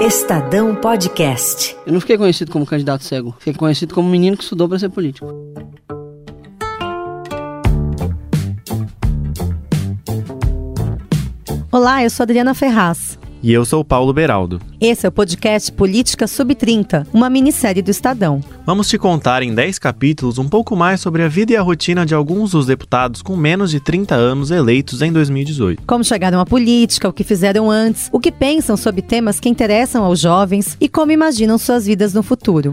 Estadão Podcast. Eu não fiquei conhecido como candidato cego, fiquei conhecido como menino que estudou para ser político. Olá, eu sou Adriana Ferraz. E eu sou Paulo Beraldo. Esse é o podcast Política Sub-30, uma minissérie do Estadão. Vamos te contar em 10 capítulos um pouco mais sobre a vida e a rotina de alguns dos deputados com menos de 30 anos eleitos em 2018. Como chegaram à política, o que fizeram antes, o que pensam sobre temas que interessam aos jovens e como imaginam suas vidas no futuro.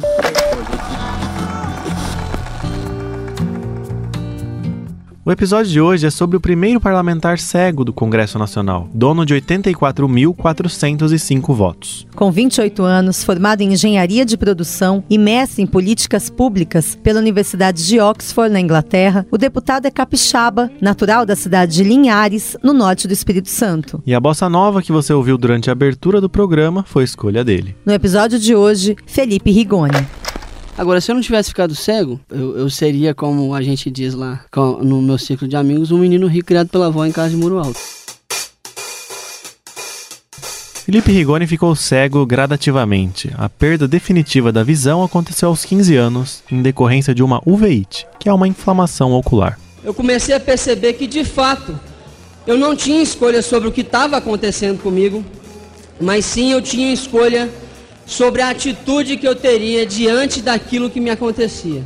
O episódio de hoje é sobre o primeiro parlamentar cego do Congresso Nacional, dono de 84.405 votos. Com 28 anos, formado em engenharia de produção e mestre em políticas públicas pela Universidade de Oxford, na Inglaterra, o deputado é capixaba, natural da cidade de Linhares, no norte do Espírito Santo. E a bossa nova que você ouviu durante a abertura do programa foi escolha dele. No episódio de hoje, Felipe Rigoni. Agora, se eu não tivesse ficado cego, eu, eu seria, como a gente diz lá com, no meu círculo de amigos, um menino rico criado pela avó em casa de muro alto. Felipe Rigoni ficou cego gradativamente. A perda definitiva da visão aconteceu aos 15 anos, em decorrência de uma uveíte, que é uma inflamação ocular. Eu comecei a perceber que, de fato, eu não tinha escolha sobre o que estava acontecendo comigo, mas sim eu tinha escolha sobre a atitude que eu teria diante daquilo que me acontecia.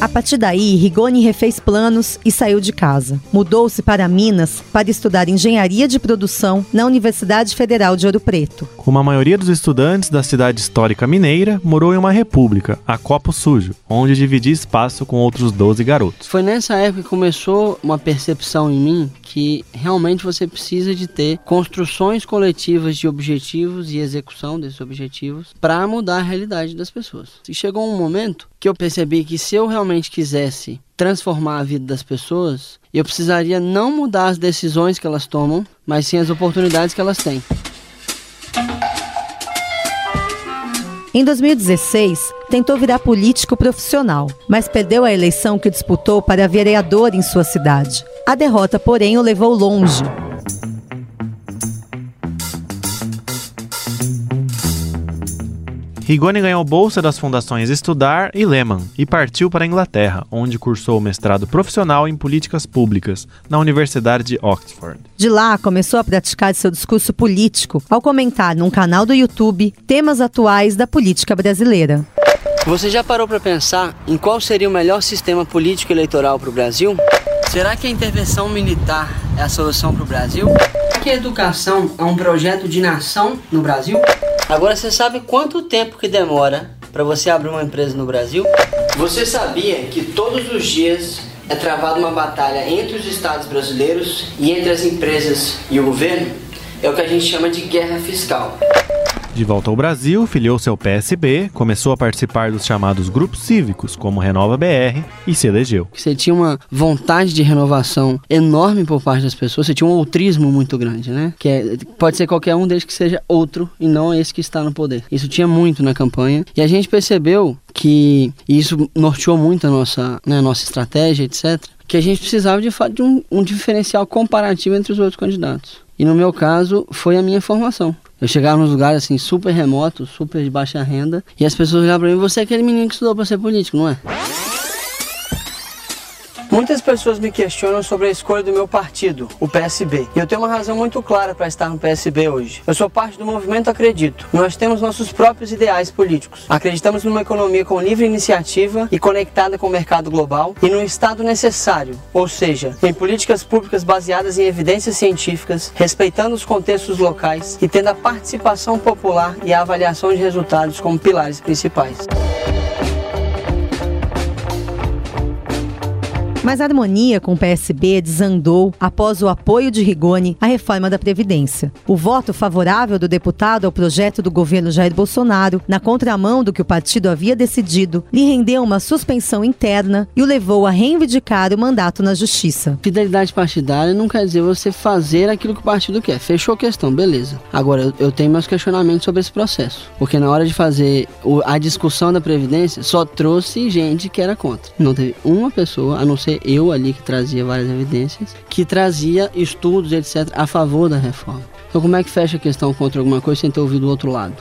A partir daí, Rigoni refez planos e saiu de casa. Mudou-se para Minas para estudar engenharia de produção na Universidade Federal de Ouro Preto. Como a maioria dos estudantes da cidade histórica mineira, morou em uma república, a Copo Sujo, onde dividia espaço com outros 12 garotos. Foi nessa época que começou uma percepção em mim que realmente você precisa de ter construções coletivas de objetivos e execução desses objetivos para mudar a realidade das pessoas. E chegou um momento que eu percebi que se eu realmente quisesse transformar a vida das pessoas, eu precisaria não mudar as decisões que elas tomam, mas sim as oportunidades que elas têm. Em 2016, tentou virar político profissional, mas perdeu a eleição que disputou para vereador em sua cidade. A derrota, porém, o levou longe. Rigoni ganhou bolsa das fundações Estudar e Lehman e partiu para a Inglaterra, onde cursou o mestrado profissional em políticas públicas na Universidade de Oxford. De lá, começou a praticar seu discurso político ao comentar num canal do YouTube temas atuais da política brasileira. Você já parou para pensar em qual seria o melhor sistema político eleitoral para o Brasil? Será que a intervenção militar é a solução para o Brasil? Será que a educação é um projeto de nação no Brasil? Agora você sabe quanto tempo que demora para você abrir uma empresa no Brasil? Você sabia que todos os dias é travada uma batalha entre os estados brasileiros e entre as empresas e o governo? É o que a gente chama de guerra fiscal. De volta ao Brasil, filiou-se ao PSB, começou a participar dos chamados grupos cívicos, como Renova BR, e se elegeu. Você tinha uma vontade de renovação enorme por parte das pessoas, você tinha um outrismo muito grande, né? Que é, pode ser qualquer um desde que seja outro e não esse que está no poder. Isso tinha muito na campanha e a gente percebeu que isso norteou muito a nossa, né, a nossa estratégia, etc. Que a gente precisava de fato de um, um diferencial comparativo entre os outros candidatos. E no meu caso, foi a minha formação. Eu chegava nos lugares assim super remotos, super de baixa renda, e as pessoas olhavam para mim: você é aquele menino que estudou para ser político, não é? Muitas pessoas me questionam sobre a escolha do meu partido, o PSB. E eu tenho uma razão muito clara para estar no PSB hoje. Eu sou parte do movimento Acredito. Nós temos nossos próprios ideais políticos. Acreditamos numa economia com livre iniciativa e conectada com o mercado global e num Estado necessário, ou seja, em políticas públicas baseadas em evidências científicas, respeitando os contextos locais e tendo a participação popular e a avaliação de resultados como pilares principais. Mas a harmonia com o PSB desandou após o apoio de Rigoni à reforma da Previdência. O voto favorável do deputado ao projeto do governo Jair Bolsonaro, na contramão do que o partido havia decidido, lhe rendeu uma suspensão interna e o levou a reivindicar o mandato na Justiça. Fidelidade partidária não quer dizer você fazer aquilo que o partido quer. Fechou a questão, beleza. Agora, eu tenho meus questionamentos sobre esse processo. Porque na hora de fazer a discussão da Previdência, só trouxe gente que era contra. Não teve uma pessoa, a não ser eu ali que trazia várias evidências, que trazia estudos, etc., a favor da reforma. Então como é que fecha a questão contra alguma coisa sem ter ouvido o outro lado?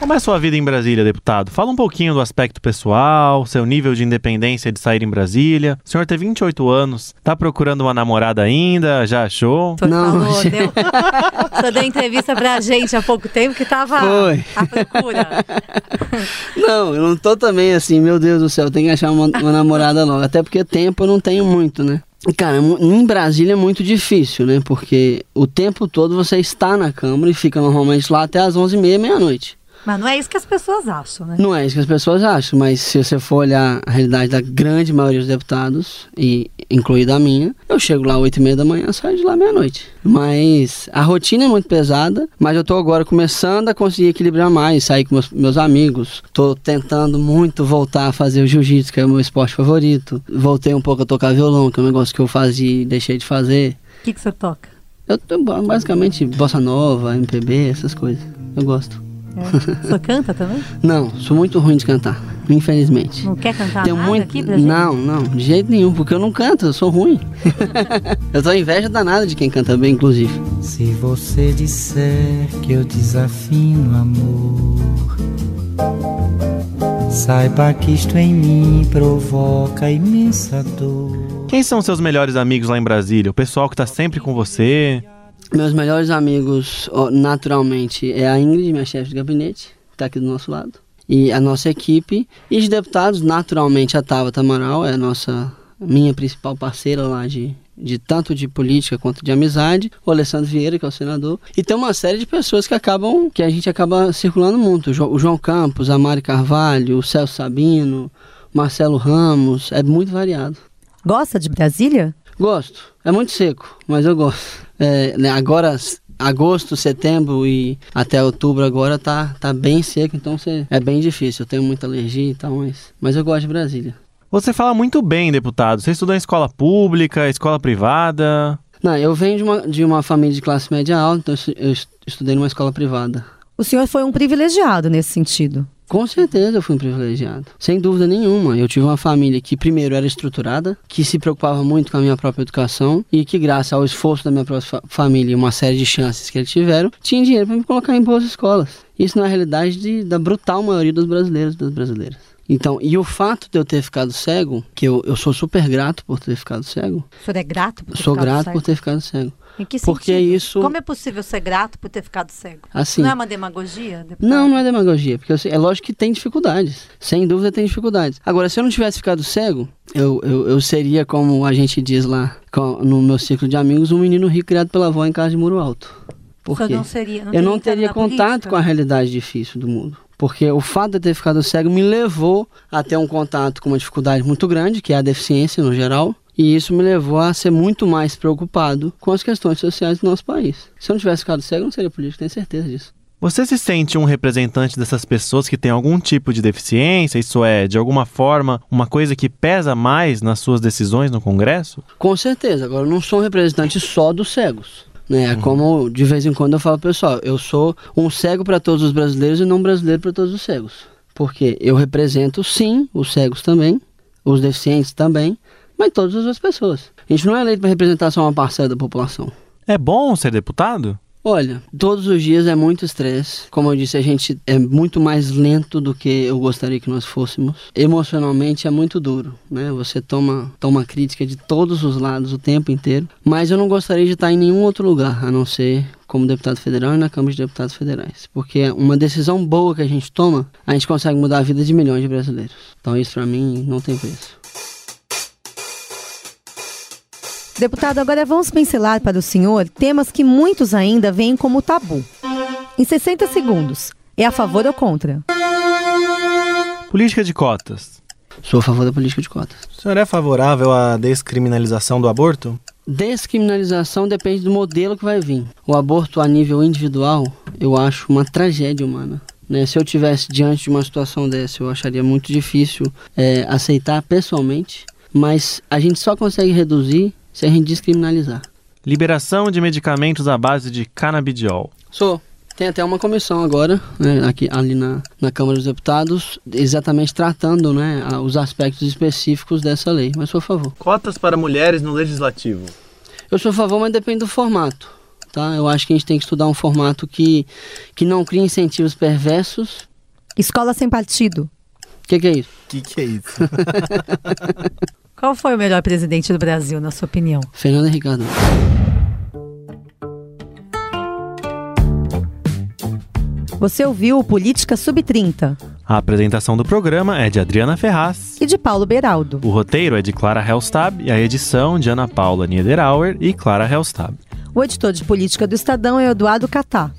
Como é a sua vida em Brasília, deputado? Fala um pouquinho do aspecto pessoal, seu nível de independência de sair em Brasília. O senhor tem 28 anos, tá procurando uma namorada ainda? Já achou? Foi, Não, falou, deu. Você deu entrevista pra gente há pouco tempo que tava Foi. à procura. Não, eu não tô também assim, meu Deus do céu, eu tenho que achar uma, uma namorada logo. Até porque tempo eu não tenho muito, né? Cara, em Brasília é muito difícil, né? Porque o tempo todo você está na Câmara e fica normalmente lá até as 11h30, meia-noite. Mas não é isso que as pessoas acham, né? Não é isso que as pessoas acham, mas se você for olhar a realidade da grande maioria dos deputados, e incluída a minha, eu chego lá às 8 e meia da manhã saio de lá meia-noite. Mas a rotina é muito pesada, mas eu tô agora começando a conseguir equilibrar mais, sair com meus, meus amigos. Tô tentando muito voltar a fazer o jiu-jitsu, que é o meu esporte favorito. Voltei um pouco a tocar violão, que é um negócio que eu fazia e deixei de fazer. O que, que você toca? Eu tô basicamente bossa nova, MPB, essas coisas. Eu gosto. É. Você canta também? Não, sou muito ruim de cantar, infelizmente. Não quer cantar Tenho nada muito. aqui pra gente? Não, não, de jeito nenhum, porque eu não canto, eu sou ruim. eu tô inveja danada de quem canta bem, inclusive. Se você disser que eu desafino amor, saiba que isto em mim provoca imensa dor. Quem são seus melhores amigos lá em Brasília? O pessoal que tá sempre com você? Meus melhores amigos, naturalmente, é a Ingrid, minha chefe de gabinete, que tá aqui do nosso lado. E a nossa equipe. E de deputados, naturalmente, a Tava Tamaral é a nossa, minha principal parceira lá de, de tanto de política quanto de amizade. O Alessandro Vieira, que é o senador. E tem uma série de pessoas que acabam, que a gente acaba circulando muito. O João Campos, a Mari Carvalho, o Celso Sabino, Marcelo Ramos. É muito variado. Gosta de Brasília? Gosto. É muito seco, mas eu gosto. É, né, agora, agosto, setembro e até outubro agora tá, tá bem seco, então cê, é bem difícil. Eu tenho muita alergia e tal, mas, mas eu gosto de Brasília. Você fala muito bem, deputado. Você estudou em escola pública, escola privada. Não, eu venho de uma, de uma família de classe média alta, então eu estu- eu est- estudei numa escola privada. O senhor foi um privilegiado nesse sentido. Com certeza eu fui um privilegiado. Sem dúvida nenhuma. Eu tive uma família que, primeiro, era estruturada, que se preocupava muito com a minha própria educação e que, graças ao esforço da minha própria fa- família e uma série de chances que eles tiveram, tinha dinheiro para me colocar em boas escolas. Isso na realidade de, da brutal maioria dos brasileiros e das brasileiras. Então, e o fato de eu ter ficado cego, que eu, eu sou super grato por ter ficado cego, O senhor é grato por ter sou grato cego? por ter ficado cego. Em que porque sentido? isso- Como é possível ser grato por ter ficado cego? Assim, Não é uma demagogia? deputado? Não, não é demagogia, porque é lógico que tem dificuldades. Sem dúvida tem dificuldades. Agora, se eu não tivesse ficado cego, eu, eu, eu seria, como a gente diz lá no meu círculo de amigos, um menino rico criado pela avó em casa de muro alto. Por O senhor quê? não seria, não eu não teria contato política? com a realidade difícil do mundo. Porque o fato de eu ter ficado cego me levou a ter um contato com uma dificuldade muito grande, que é a deficiência no geral. E isso me levou a ser muito mais preocupado com as questões sociais do nosso país. Se eu não tivesse ficado cego, eu não seria político, tenho certeza disso. Você se sente um representante dessas pessoas que têm algum tipo de deficiência? Isso é, de alguma forma, uma coisa que pesa mais nas suas decisões no Congresso? Com certeza. Agora, eu não sou um representante só dos cegos. Né? É como de vez em quando eu falo, pessoal, eu sou um cego para todos os brasileiros e não um brasileiro para todos os cegos. Porque eu represento, sim, os cegos também, os deficientes também, mas todas as outras pessoas. A gente não é eleito para representar só uma parcela da população. É bom ser deputado? Olha, todos os dias é muito estresse. Como eu disse, a gente é muito mais lento do que eu gostaria que nós fôssemos. Emocionalmente é muito duro, né? Você toma, toma crítica de todos os lados o tempo inteiro. Mas eu não gostaria de estar em nenhum outro lugar, a não ser como deputado federal e na Câmara de Deputados Federais. Porque uma decisão boa que a gente toma, a gente consegue mudar a vida de milhões de brasileiros. Então isso pra mim não tem preço. Deputado, agora vamos pincelar para o senhor temas que muitos ainda veem como tabu. Em 60 segundos, é a favor ou contra? Política de cotas. Sou a favor da política de cotas. O senhor é favorável à descriminalização do aborto? Descriminalização depende do modelo que vai vir. O aborto a nível individual, eu acho uma tragédia humana. Né? Se eu tivesse diante de uma situação dessa, eu acharia muito difícil é, aceitar pessoalmente. Mas a gente só consegue reduzir se a gente descriminalizar. Liberação de medicamentos à base de canabidiol. Sou. Tem até uma comissão agora, né, aqui, ali na, na Câmara dos Deputados, exatamente tratando né, os aspectos específicos dessa lei. Mas sou a favor. Cotas para mulheres no legislativo. Eu sou a favor, mas depende do formato. tá? Eu acho que a gente tem que estudar um formato que, que não crie incentivos perversos. Escola sem partido. O que, que é isso? O que, que é isso? Qual foi o melhor presidente do Brasil, na sua opinião? Fernando Henrique Cardoso. Você ouviu o Política Sub-30 A apresentação do programa é de Adriana Ferraz. e de Paulo Beraldo. O roteiro é de Clara Helstab e a edição de Ana Paula Niederauer e Clara Helstab. O editor de política do Estadão é Eduardo Catá.